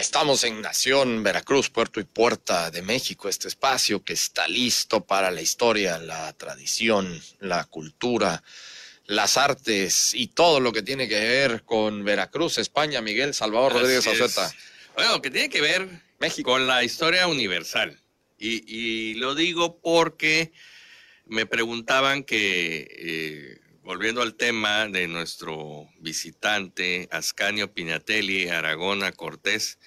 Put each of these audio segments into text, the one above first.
Estamos en Nación, Veracruz, Puerto y Puerta de México, este espacio que está listo para la historia, la tradición, la cultura, las artes y todo lo que tiene que ver con Veracruz, España, Miguel Salvador Rodríguez Azeta. Bueno, que tiene que ver México. con la historia universal. Y, lo digo porque me preguntaban que, eh, volviendo al tema de nuestro visitante Ascanio Pinatelli, Aragona Cortés,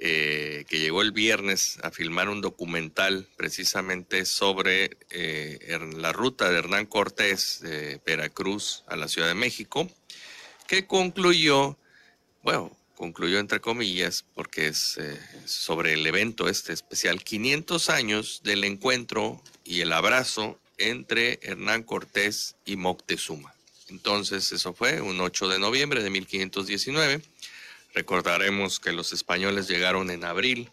eh, que llegó el viernes a filmar un documental precisamente sobre eh, la ruta de Hernán Cortés de Veracruz a la Ciudad de México, que concluyó, bueno, concluyó entre comillas, porque es eh, sobre el evento este especial, 500 años del encuentro y el abrazo entre Hernán Cortés y Moctezuma. Entonces, eso fue un 8 de noviembre de 1519. Recordaremos que los españoles llegaron en abril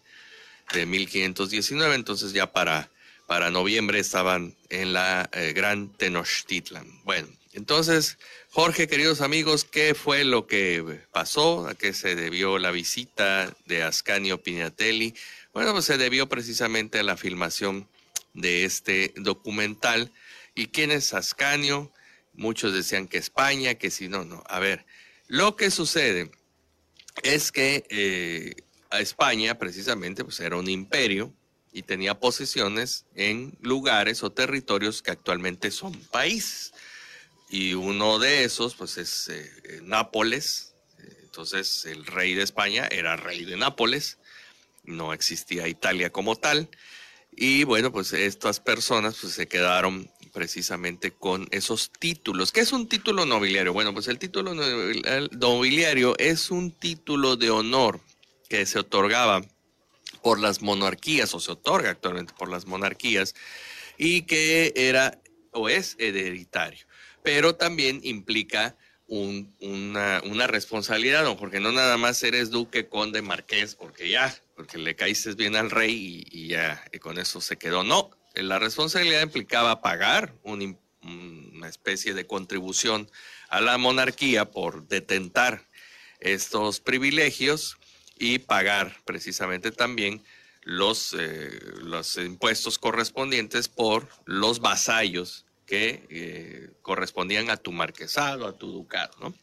de 1519, entonces ya para, para noviembre estaban en la eh, Gran Tenochtitlan. Bueno, entonces, Jorge, queridos amigos, ¿qué fue lo que pasó? ¿A qué se debió la visita de Ascanio Pignatelli? Bueno, pues se debió precisamente a la filmación de este documental. ¿Y quién es Ascanio? Muchos decían que España, que si no, no. A ver, lo que sucede es que eh, España precisamente pues era un imperio y tenía posesiones en lugares o territorios que actualmente son países y uno de esos pues es eh, Nápoles. Entonces el rey de España era rey de Nápoles, no existía Italia como tal. Y bueno, pues estas personas pues se quedaron precisamente con esos títulos. ¿Qué es un título nobiliario? Bueno, pues el título nobiliario es un título de honor que se otorgaba por las monarquías o se otorga actualmente por las monarquías y que era o es hereditario pero también implica una, responsabilidad, don porque no nada más eres duque, conde, marqués, porque ya, porque le caíste bien al rey y, ya con eso se quedó. No, la responsabilidad implicaba pagar una especie de contribución a la monarquía por detentar estos privilegios y pagar precisamente también los, eh, los impuestos correspondientes por los vasallos que eh, correspondían a tu marquesado, a tu ducado.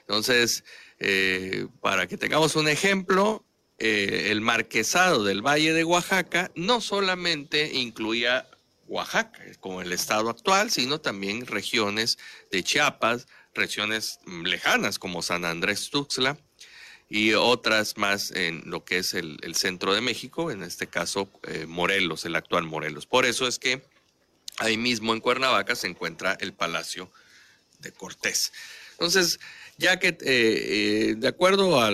Entonces, eh, para que tengamos un ejemplo, eh, el marquesado del Valle de Oaxaca no solamente incluía Oaxaca como el estado actual, sino también regiones de Chiapas, regiones lejanas como San Andrés Tuxtla y otras más en lo que es el, centro de México, en este caso Morelos, el actual Morelos. Por eso es que Ahí mismo en Cuernavaca se encuentra el Palacio de Cortés. Entonces, ya que eh, eh, de acuerdo a,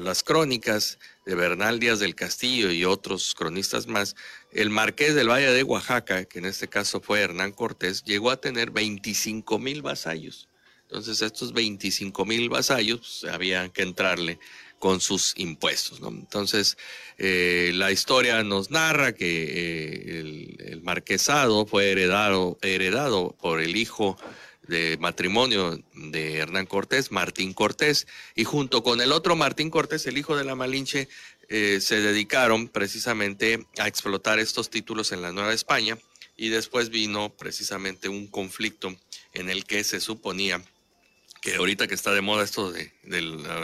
las crónicas de Bernal Díaz del Castillo y otros cronistas más, el marqués del Valle de Oaxaca, que en este caso fue Hernán Cortés, llegó a tener 25 mil vasallos. Entonces, estos 25 mil vasallos pues, había que entrarle con sus impuestos. Entonces, eh, la historia nos narra que eh, el, marquesado fue heredado, heredado por el hijo de matrimonio de Hernán Cortés, Martín Cortés, y junto con el otro Martín Cortés, el hijo de la Malinche, eh, se dedicaron precisamente a explotar estos títulos en la Nueva España y después vino precisamente un conflicto en el que se suponía que ahorita que está de moda esto de,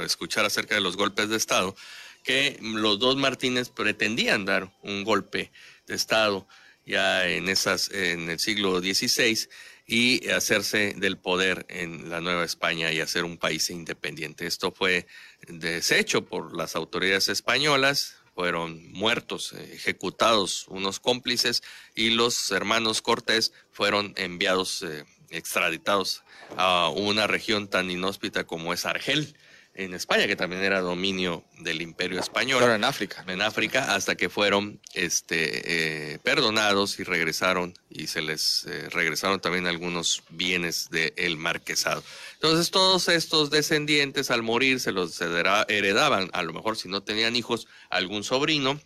escuchar acerca de los golpes de Estado, que los dos Martínez pretendían dar un golpe de Estado ya en, esas, en el siglo XVI y hacerse del poder en la Nueva España y hacer un país independiente. Esto fue deshecho por las autoridades españolas, fueron muertos, ejecutados unos cómplices y los hermanos Cortés fueron enviados eh, extraditados a una región tan inhóspita como es Argel, en España, que también era dominio del Imperio Español. Pero en África. En África, hasta que fueron este, eh, perdonados y regresaron, y se les eh, regresaron también algunos bienes del marquesado. Entonces, todos estos descendientes, al morir, se los heredaban, a lo mejor si no tenían hijos, algún sobrino,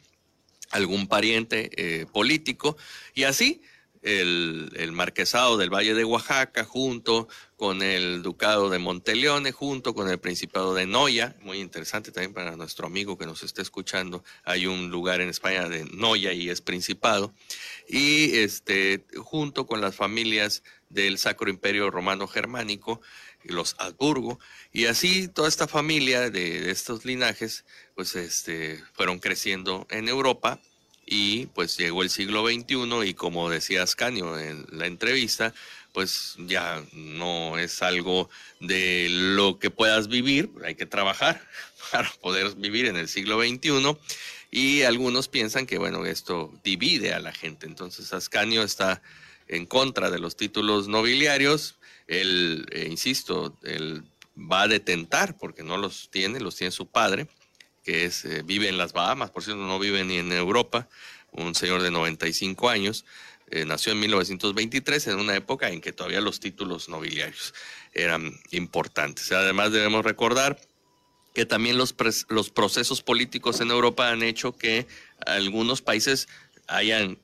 algún pariente eh, político, y así el, marquesado del Valle de Oaxaca, junto con el ducado de Monteleone, junto con el principado de Noya, muy interesante también para nuestro amigo que nos esté escuchando, hay un lugar en España de Noya y es principado, y este, junto con las familias del Sacro Imperio Romano Germánico, los Habsburgo, y así toda esta familia de, estos linajes, pues este, fueron creciendo en Europa, y pues llegó el siglo XXI y como decía Ascanio en la entrevista, pues ya no es algo de lo que puedas vivir, hay que trabajar para poder vivir en el siglo XXI y algunos piensan que bueno, esto divide a la gente, entonces Ascanio está en contra de los títulos nobiliarios, él, eh, insisto, él va a detentar porque no los tiene, los tiene su padre, que es, eh, vive en las Bahamas, por cierto, no vive ni en Europa, un señor de 95 años, eh, nació en 1923, en una época en que todavía los títulos nobiliarios eran importantes. Además debemos recordar que también los, los procesos políticos en Europa han hecho que algunos países hayan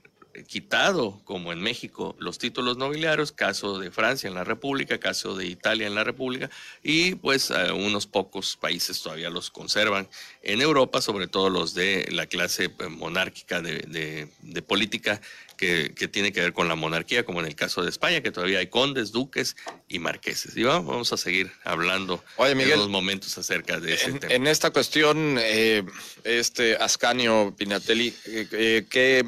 quitado, como en México, los títulos nobiliarios, caso de Francia en la República, caso de Italia en la República, y pues eh, unos pocos países todavía los conservan en Europa, sobre todo los de la clase eh, monárquica de, política que, tiene que ver con la monarquía, como en el caso de España, que todavía hay condes, duques y marqueses. Y vamos a seguir hablando en unos momentos acerca de ese tema. En esta cuestión, eh, este Ascanio Pinatelli, ¿qué eh, ¿Qué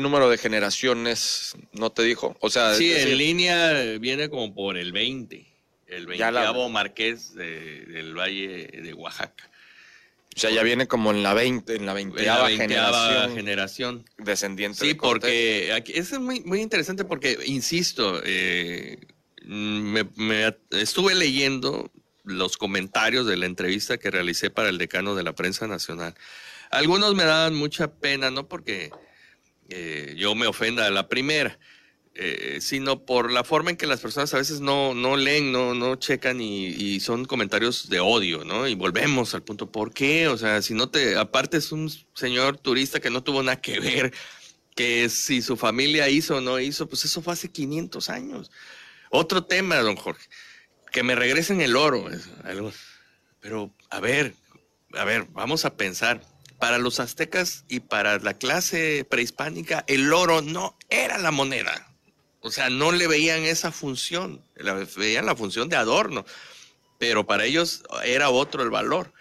número de generaciones no te dijo? O sea, sí, en línea viene como por el 20, el 20 marqués del Valle de Oaxaca. O sea, ya viene como en la 20, en la 20 generación, generación. Descendiente sí, porque aquí, es muy, muy interesante porque, insisto, eh, me, estuve leyendo los comentarios de la entrevista que realicé para el decano de la prensa nacional. Algunos me daban mucha pena, ¿no? Porque eh, yo me ofenda a la primera, eh, sino por la forma en que las personas a veces no, no leen, no, no checan y, son comentarios de odio, ¿no? Y volvemos al punto, ¿por qué? O sea, si no te, aparte es un señor turista que no tuvo nada que ver, que si su familia hizo o no hizo, pues eso fue hace 500 años. Otro tema, don Jorge, que me regresen el oro, pero a ver, a ver, vamos a pensar para los aztecas y para la clase prehispánica, el oro no era la moneda. O sea, no le veían esa función, veían la función de adorno, pero para ellos era otro el valor.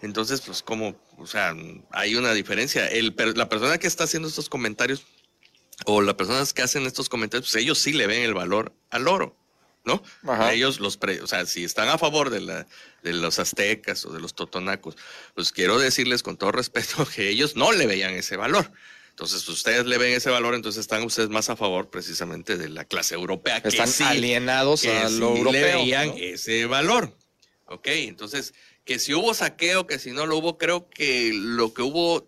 Entonces, pues como, o sea, hay una diferencia. El, la persona que está haciendo estos comentarios o las personas que hacen estos comentarios, pues ellos sí le ven el valor al oro. ¿No? Ellos los, o sea, si están a favor de, la, de los aztecas o de los totonacos, pues quiero decirles con todo respeto que ellos no le veían ese valor. Entonces, ustedes le ven ese valor, entonces están ustedes más a favor precisamente de la clase europea. Que están alienados a lo europeo. le veían ese valor. Ok, entonces, que si hubo saqueo, que si no lo hubo, creo que lo que hubo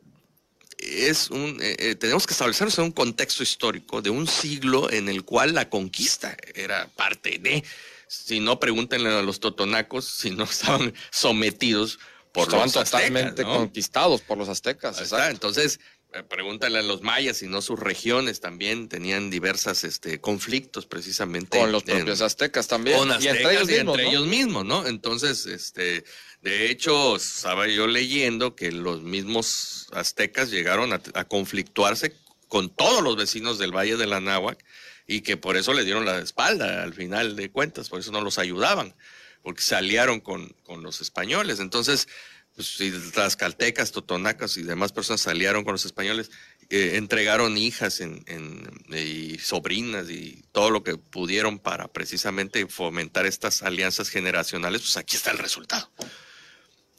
es un, eh, eh, tenemos que establecernos en un contexto histórico de un siglo en el cual la conquista era parte de, si no pregúntenle a los totonacos si no estaban sometidos por estaban los aztecas, totalmente conquistados por los aztecas. Entonces, eh, pregúntale a los mayas si no sus regiones también tenían diversos este, conflictos precisamente. Con los propios aztecas también. Con aztecas y entre ellos, mismos, entre ellos mismos, ¿no? Entonces, este, de hecho, estaba yo leyendo que los mismos aztecas llegaron a, conflictuarse con todos los vecinos del Valle de la Náhuac y que por eso le dieron la espalda al final de cuentas, por eso no los ayudaban, porque se aliaron con, los españoles. Entonces, pues, si las caltecas, totonacas y demás personas se aliaron con los españoles, eh, entregaron hijas y sobrinas y todo lo que pudieron para precisamente fomentar estas alianzas generacionales, pues aquí está el resultado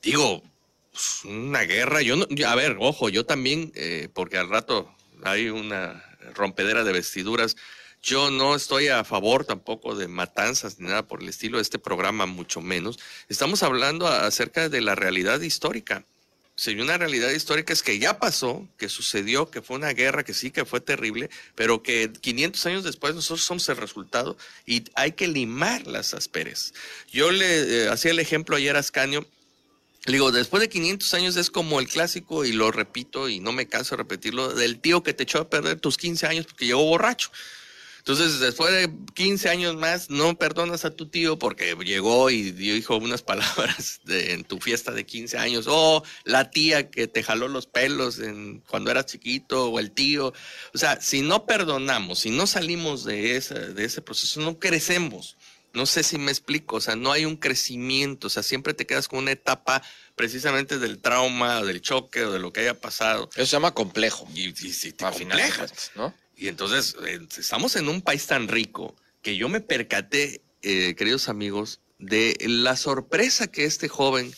digo, pues, una guerra, yo no, a ver, ojo, yo también, eh, porque al rato hay una rompedera de vestiduras, yo no estoy a favor tampoco de matanzas ni nada por el estilo de este programa, mucho menos. Estamos hablando acerca de la realidad histórica. Si una realidad histórica es que ya pasó, que sucedió, que fue una guerra, que sí, que fue terrible, pero que 500 años después nosotros somos el resultado y hay que limar las asperes. Yo le eh, hacía el ejemplo ayer a Ascanio digo, después de 500 años es como el clásico, y lo repito y no me canso de repetirlo, del tío que te echó a perder tus 15 años porque llegó borracho. Entonces, después de 15 años más, no perdonas a tu tío porque llegó y dijo unas palabras en tu fiesta de 15 años. O la tía que te jaló los pelos en, cuando eras chiquito, o el tío. O sea, si no perdonamos, si no salimos de ese, de ese proceso, no crecemos. No sé si me explico, o sea, no hay un crecimiento, o sea, siempre te quedas con una etapa precisamente del trauma, del choque o de lo que haya pasado. Eso se llama complejo. Y, si te complejas, ¿no? Y entonces, eh, estamos en un país tan rico que yo me percaté, eh, queridos amigos, de la sorpresa que este joven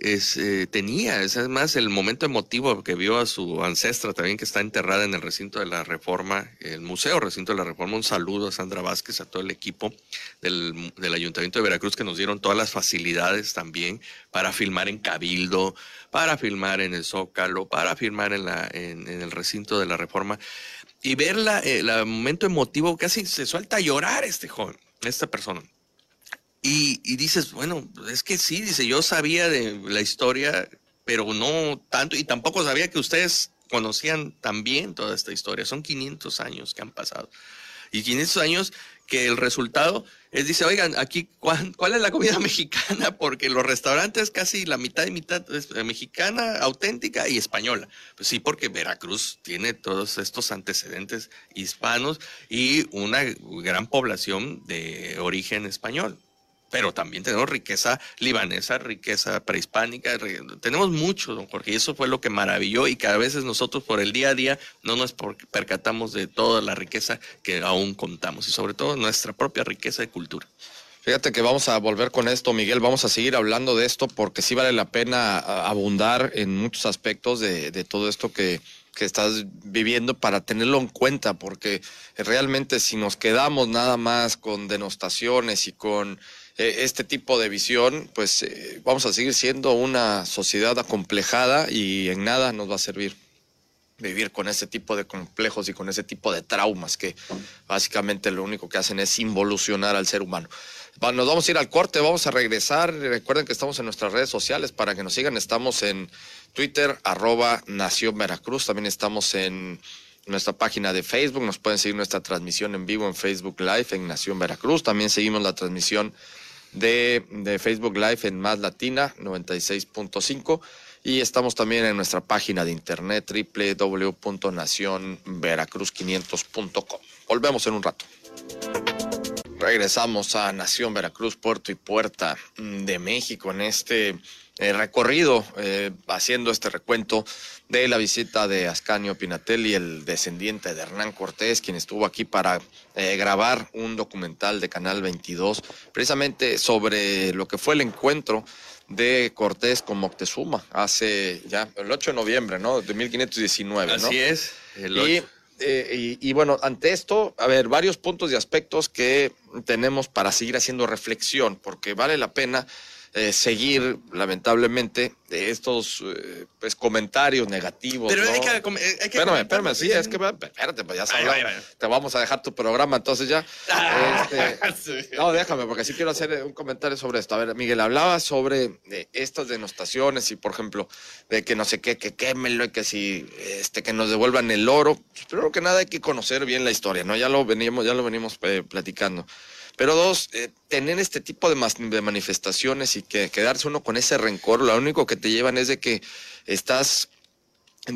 es, eh, tenía. Es más el momento emotivo que vio a su ancestra también que está enterrada en el recinto de la Reforma, el Museo Recinto de la Reforma. Un saludo a Sandra Vázquez, a todo el equipo del, Ayuntamiento de Veracruz que nos dieron todas las facilidades también para filmar en Cabildo, para filmar en el Zócalo, para filmar en, la, en, el recinto de la Reforma. Y ver el momento emotivo, casi se suelta a llorar este joven, esta persona. Y, dices, bueno, es que sí, dice, yo sabía de la historia, pero no tanto, y tampoco sabía que ustedes conocían también toda esta historia. Son 500 años que han pasado. Y 500 años que el resultado es, dice, oigan, aquí, ¿cuál, es la comida mexicana? Porque los restaurantes casi la mitad y mitad es mexicana, auténtica y española. Pues sí, porque Veracruz tiene todos estos antecedentes hispanos y una gran población de origen español pero también tenemos riqueza libanesa, riqueza prehispánica, tenemos mucho, don Jorge, y eso fue lo que maravilló y que a veces nosotros por el día a día no nos percatamos de toda la riqueza que aún contamos y sobre todo nuestra propia riqueza de cultura. Fíjate que vamos a volver con esto, Miguel, vamos a seguir hablando de esto porque sí vale la pena abundar en muchos aspectos de, todo esto que, que estás viviendo para tenerlo en cuenta, porque realmente si nos quedamos nada más con denostaciones y con este tipo de visión, pues eh, vamos a seguir siendo una sociedad acomplejada y en nada nos va a servir vivir con ese tipo de complejos y con ese tipo de traumas que básicamente lo único que hacen es involucionar al ser humano. Nos vamos a ir al corte, vamos a regresar. Recuerden que estamos en nuestras redes sociales para que nos sigan. Estamos en Twitter, arroba Nación Veracruz. También estamos en nuestra página de Facebook. Nos pueden seguir nuestra transmisión en vivo en Facebook Live en Nación Veracruz. También seguimos la transmisión de, Facebook Live en Más Latina 96.5 y estamos también en nuestra página de internet www.nacionveracruz500.com. Volvemos en un rato. Regresamos a Nación Veracruz, Puerto y Puerta de México en este eh, recorrido, eh, haciendo este recuento de la visita de Ascanio Pinatelli, el descendiente de Hernán Cortés, quien estuvo aquí para eh, grabar un documental de Canal 22, precisamente sobre lo que fue el encuentro de Cortés con Moctezuma hace ya el 8 de noviembre, ¿no? De 1519, ¿no? Así es. y, bueno, ante esto, a ver, varios puntos y aspectos que tenemos para seguir haciendo reflexión, porque vale la pena eh, seguir, lamentablemente, estos eh, pues, comentarios negativos. Pero hay, que, hay que, Espérame, espérame, sí, es que, espérate, pues ya sabes, te vamos a dejar tu programa, entonces ya. Este, no, déjame, porque sí quiero hacer un comentario sobre esto. A ver, Miguel, hablaba sobre eh, estas denostaciones y, por ejemplo, de que no sé qué, que quémelo y que si, este, que nos devuelvan el oro. Pero que nada hay que conocer bien la historia, ¿no? Ya lo venimos, ya lo venimos platicando. Pero dos, eh, tener este tipo de, de, manifestaciones y que quedarse uno con ese rencor, lo único que te llevan es de que estás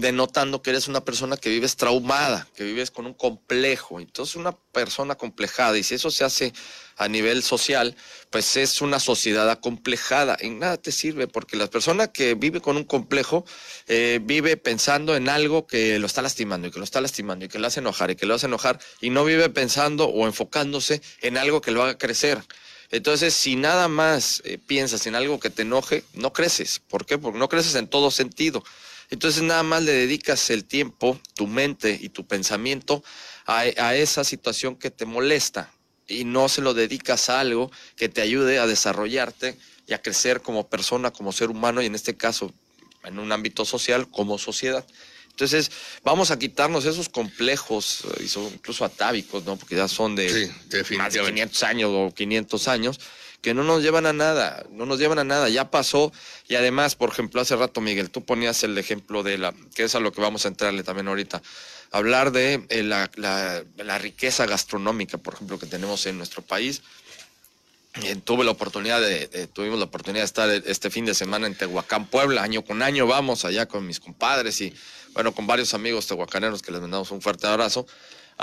denotando que eres una persona que vives traumada, que vives con un complejo. Entonces, una persona complejada, y si eso se hace a nivel social, pues es una sociedad acomplejada. En nada te sirve, porque la persona que vive con un complejo eh, vive pensando en algo que lo está lastimando y que lo está lastimando y que lo hace enojar y que lo hace enojar y no vive pensando o enfocándose en algo que lo haga crecer. Entonces, si nada más eh, piensas en algo que te enoje, no creces. ¿Por qué? Porque no creces en todo sentido. Entonces nada más le dedicas el tiempo, tu mente y tu pensamiento a, esa situación que te molesta y no se lo dedicas a algo que te ayude a desarrollarte y a crecer como persona, como ser humano y en este caso en un ámbito social como sociedad. Entonces, vamos a quitarnos esos complejos, incluso atávicos, ¿no? Porque ya son de más de 500 años o 500 años, que no nos llevan a nada, no nos llevan a nada, ya pasó y además, por ejemplo, hace rato Miguel, tú ponías el ejemplo de la, que es a lo que vamos a entrarle también ahorita, hablar de eh, la, la, riqueza gastronómica, por ejemplo, que tenemos en nuestro país. Eh, tuve la oportunidad de, tuvimos la oportunidad de estar este fin de semana en Tehuacán, Puebla, año con año vamos allá con mis compadres y bueno, con varios amigos tehuacaneros que les mandamos un fuerte abrazo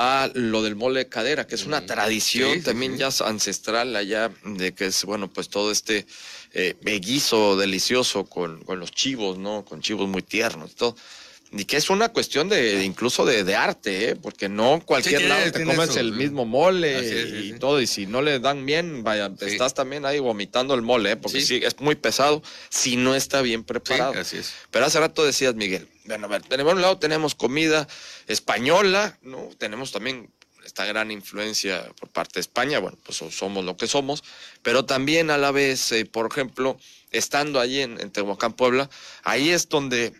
a lo del mole de cadera, que es una tradición también ya ancestral allá, de que es, bueno, pues todo este eh, guiso delicioso con, con, los chivos, ¿no? Con chivos muy tiernos y todo. Y que es una cuestión de, incluso de, arte, ¿eh? porque no cualquier lado te comes el mismo mole y todo, y si no le dan bien, vaya, estás también ahí vomitando el mole, ¿eh? porque sí. es muy pesado si no está bien preparado. así es. Pero hace rato decías, Miguel, bueno, a ver, por un lado tenemos comida española, ¿no? Tenemos también esta gran influencia por parte de España, bueno, pues somos lo que somos, pero también a la vez, eh, por ejemplo, estando allí en, en Tehuacán, Puebla, ahí es donde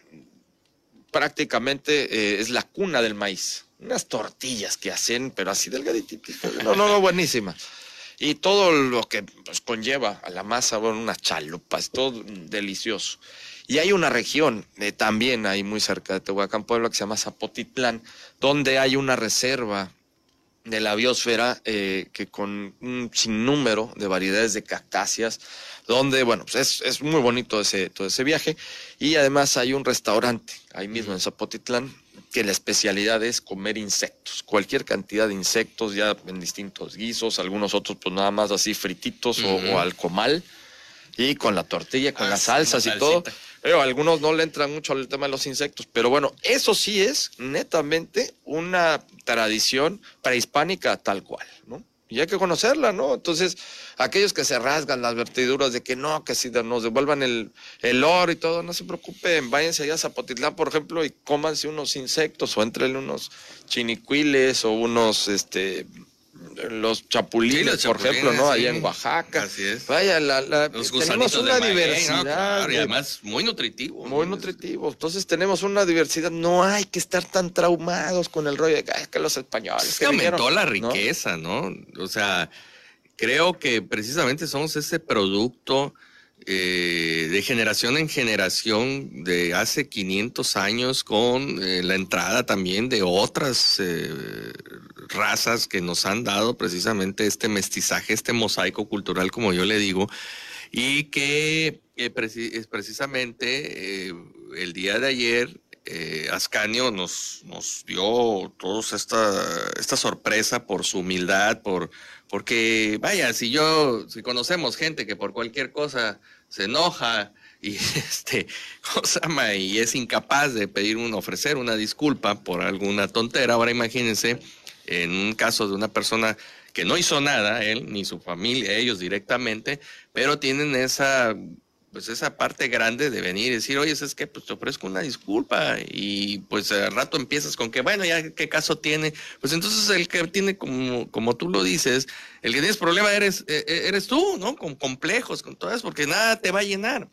prácticamente eh, es la cuna del maíz. Unas tortillas que hacen, pero así delgadititas. No, no, no, buenísima. Y todo lo que pues, conlleva a la masa, bueno, unas chalupas, todo delicioso. Y hay una región, eh, también ahí muy cerca de Tehuacán, Puebla, que se llama Zapotitlán, donde hay una reserva de la biosfera eh, que con un sinnúmero de variedades de cactáceas, donde, bueno, pues es, es, muy bonito ese, todo ese viaje. Y además hay un restaurante ahí mismo en Zapotitlán que la especialidad es comer insectos, cualquier cantidad de insectos ya en distintos guisos, algunos otros pues nada más así frititos o, al comal y con la tortilla, con ah, las salsas y todo. Pero algunos no le entran mucho al tema de los insectos, pero bueno, eso sí es netamente una tradición prehispánica tal cual, ¿no? Y hay que conocerla, ¿no? Entonces, aquellos que se rasgan las vertiduras de que no, que si nos devuelvan el, el oro y todo, no se preocupen, váyanse allá a Zapotitlán, por ejemplo, y cómanse unos insectos o entrenle unos chinicuiles o unos, este, los chapulines, por ejemplo, ¿no? Allá en Oaxaca. Así es. Vaya, la, tenemos una diversidad. y además muy nutritivo. Muy nutritivo. Entonces tenemos una diversidad. No hay que estar tan traumados con el rollo de que los españoles. Es que, aumentó la riqueza, ¿no? O sea, creo que precisamente somos ese producto eh, de generación en generación de hace 500 años con eh, la entrada también de otras eh, razas que nos han dado precisamente este mestizaje, este mosaico cultural, como yo le digo, y que es precisamente el día de ayer Ascanio nos, nos dio toda esta, esta sorpresa por su humildad, por, porque, vaya, si yo, si conocemos gente que por cualquier cosa se enoja y este, cosa y es incapaz de pedir un, ofrecer una disculpa por alguna tontera, ahora imagínense en un caso de una persona que no hizo nada, él ni su familia, ellos directamente, pero tienen esa pues esa parte grande de venir y decir, oye, es que pues te ofrezco una disculpa y pues al rato empiezas con que, bueno, ya qué caso tiene. Pues entonces el que tiene, como, como tú lo dices, el que tienes problema eres, e, e, eres tú, ¿no? Con complejos, con todas, porque nada te va a llenar.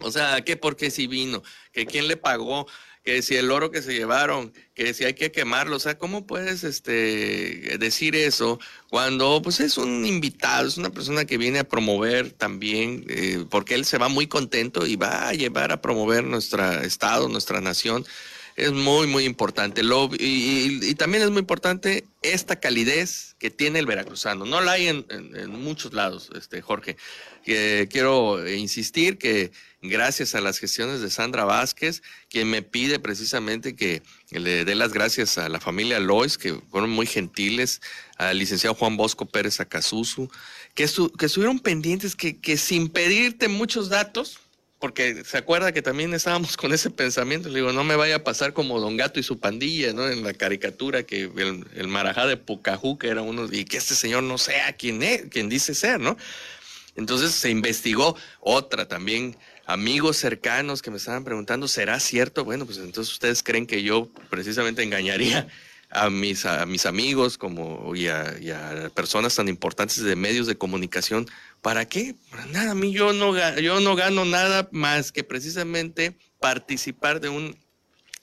O sea, ¿qué? Porque si vino, que quién le pagó, que si el oro que se llevaron, que si hay que quemarlo, o sea, ¿cómo puedes este, decir eso cuando pues es un invitado, es una persona que viene a promover también, eh, porque él se va muy contento y va a llevar a promover nuestro estado, nuestra nación? Es muy, muy importante. Y, también es muy importante esta calidez que tiene el veracruzano. No la hay en, muchos lados, este, Jorge. Que quiero insistir que gracias a las gestiones de Sandra Vázquez, quien me pide precisamente que le dé las gracias a la familia Lois, que fueron muy gentiles, al licenciado Juan Bosco Pérez Acasusu, que, que estuvieron pendientes, que sin pedirte muchos datos, porque se acuerda que también estábamos con ese pensamiento, le digo, no me vaya a pasar como Don Gato y su pandilla, ¿no? En la caricatura que el, marajá de Pucajú, que era uno, y que este señor no sea quien es, quien dice ser, ¿no? Entonces se investigó otra también amigos cercanos que me estaban preguntando, ¿será cierto? Bueno, pues entonces ustedes creen que yo precisamente engañaría a mis, a mis amigos como, y, a, personas tan importantes de medios de comunicación. ¿Para qué? Para nada, a mí yo no, yo no gano nada más que precisamente participar de un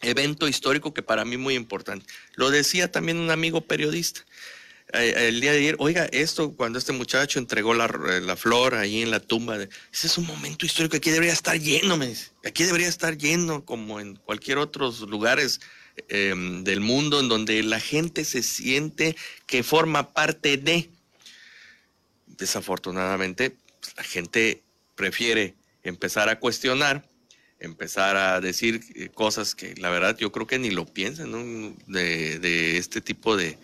evento histórico que para mí es muy importante. Lo decía también un amigo periodista. eh, el día de ayer, oiga, esto, cuando este muchacho entregó la, la flor ahí en la tumba, ese es un momento histórico, aquí debería estar lleno, me dice. Aquí debería estar lleno, como en cualquier otros lugares em, del mundo, en donde la gente se siente que forma parte de. Desafortunadamente, pues, la gente prefiere empezar a cuestionar, empezar a decir eh, cosas que la verdad yo creo que ni lo piensan, de, este tipo de,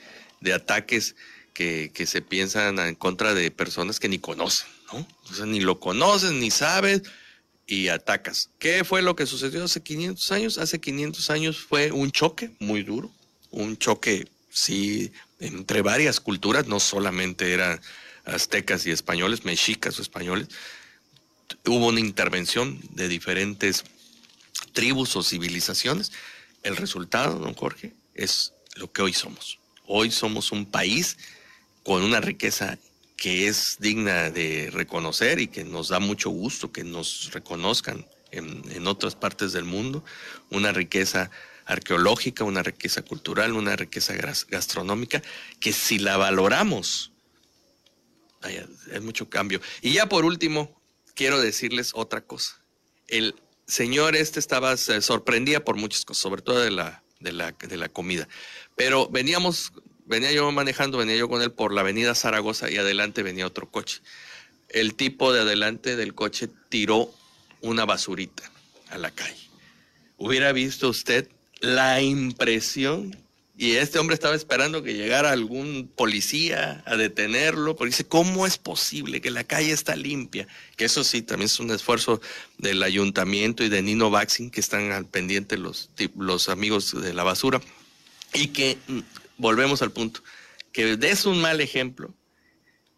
ataques que, se piensan en contra de personas que ni conocen, ¿no? O sea, ni lo conocen, ni sabes y atacas. ¿Qué fue lo que sucedió hace 500 años? Hace 500 años fue un choque muy duro, un choque, sí, entre varias culturas, no solamente eran aztecas y españoles, mexicas o españoles, hubo una intervención de diferentes tribus o civilizaciones. El resultado, don Jorge, es lo que hoy somos. Hoy somos un país con una riqueza que es digna de reconocer y que nos da mucho gusto que nos reconozcan en, otras partes del mundo, una riqueza arqueológica, una riqueza cultural, una riqueza gastronómica, que si la valoramos, hay mucho cambio. Y ya por último, quiero decirles otra cosa. El señor este estaba sorprendía por muchas cosas, sobre todo de la, de la, de la comida. Pero veníamos, venía yo manejando, venía yo con él por la avenida Zaragoza y adelante venía otro coche. El tipo de adelante del coche tiró una basurita a la calle. Hubiera visto usted la impresión y este hombre estaba esperando que llegara algún policía a detenerlo, porque dice, ¿cómo es posible que la calle está limpia? Que eso sí, también es un esfuerzo del ayuntamiento y de Nino Baxing, que están al pendiente los, los amigos de la basura, y que, mm, volvemos al punto, que des un mal ejemplo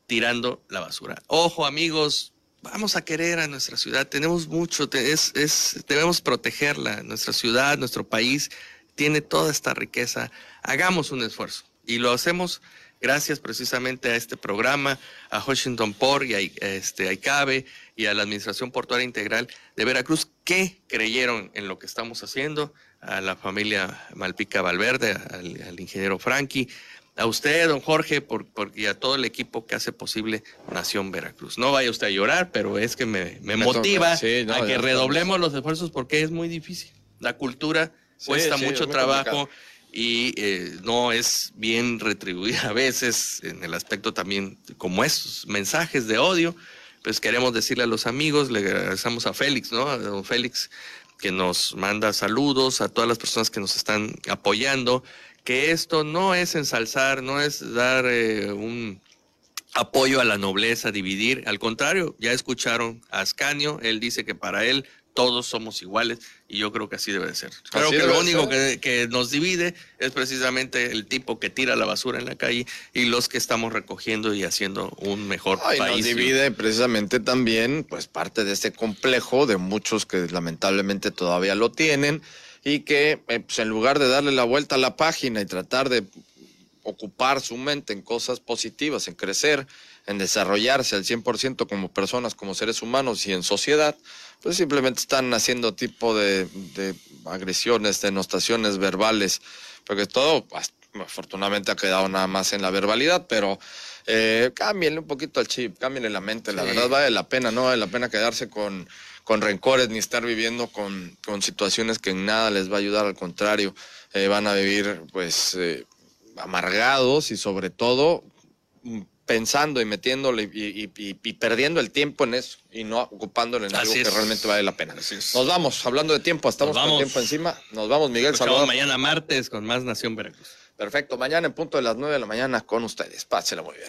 tirando la basura. Ojo amigos, vamos a querer a nuestra ciudad, tenemos mucho, es, es, debemos protegerla, nuestra ciudad, nuestro país tiene toda esta riqueza, hagamos un esfuerzo. Y lo hacemos gracias precisamente a este programa, a Washington Port y a, este, a ICABE y a la Administración Portuaria Integral de Veracruz que creyeron en lo que estamos haciendo, a la familia Malpica Valverde, al, ingeniero Frankie, a usted, don Jorge, por, y a todo el equipo que hace posible Nación Veracruz. No vaya usted a llorar, pero es que me, motiva a que redoblemos los esfuerzos porque es muy difícil. La cultura cuesta mucho trabajo y eh, no es bien retribuida a veces en el aspecto también como estos mensajes de odio. Pues queremos decirle a los amigos, le agradecemos a Félix, ¿no? A don Félix que nos manda saludos, a todas las personas que nos están apoyando, que esto no es ensalzar, no es dar eh, un apoyo a la nobleza, dividir, al contrario, ya escucharon a Ascanio, él dice que para él todos somos iguales y yo creo que así debe de ser. Creo que lo único que, nos divide es precisamente el tipo que tira la basura en la calle y los que estamos recogiendo y haciendo un mejor país. Nos divide precisamente también pues parte de este complejo de muchos que lamentablemente todavía lo tienen y que eh, pues, en lugar de darle la vuelta a la página y tratar de ocupar su mente en cosas positivas, en crecer, en desarrollarse al 100% como personas, como seres humanos y en sociedad, pues simplemente están haciendo tipo de, de agresiones, denostaciones verbales, porque todo afortunadamente ha quedado nada más en la verbalidad, pero eh, cámbienle un poquito al chip, cámbienle la mente, la verdad vale la pena, no vale la pena quedarse con, con rencores ni estar viviendo con, con, situaciones que en nada les va a ayudar, al contrario, eh, van a vivir pues eh, amargados y sobre todo pensando y metiéndole y, perdiendo el tiempo en eso y no ocupándole en algo que realmente vale la pena. Nos vamos, hablando de tiempo, estamos con tiempo encima. Nos vamos, Miguel Salvador. mañana martes con más Nación Veracruz. Perfecto, mañana en punto de las nueve de la mañana con ustedes. Pásela muy bien.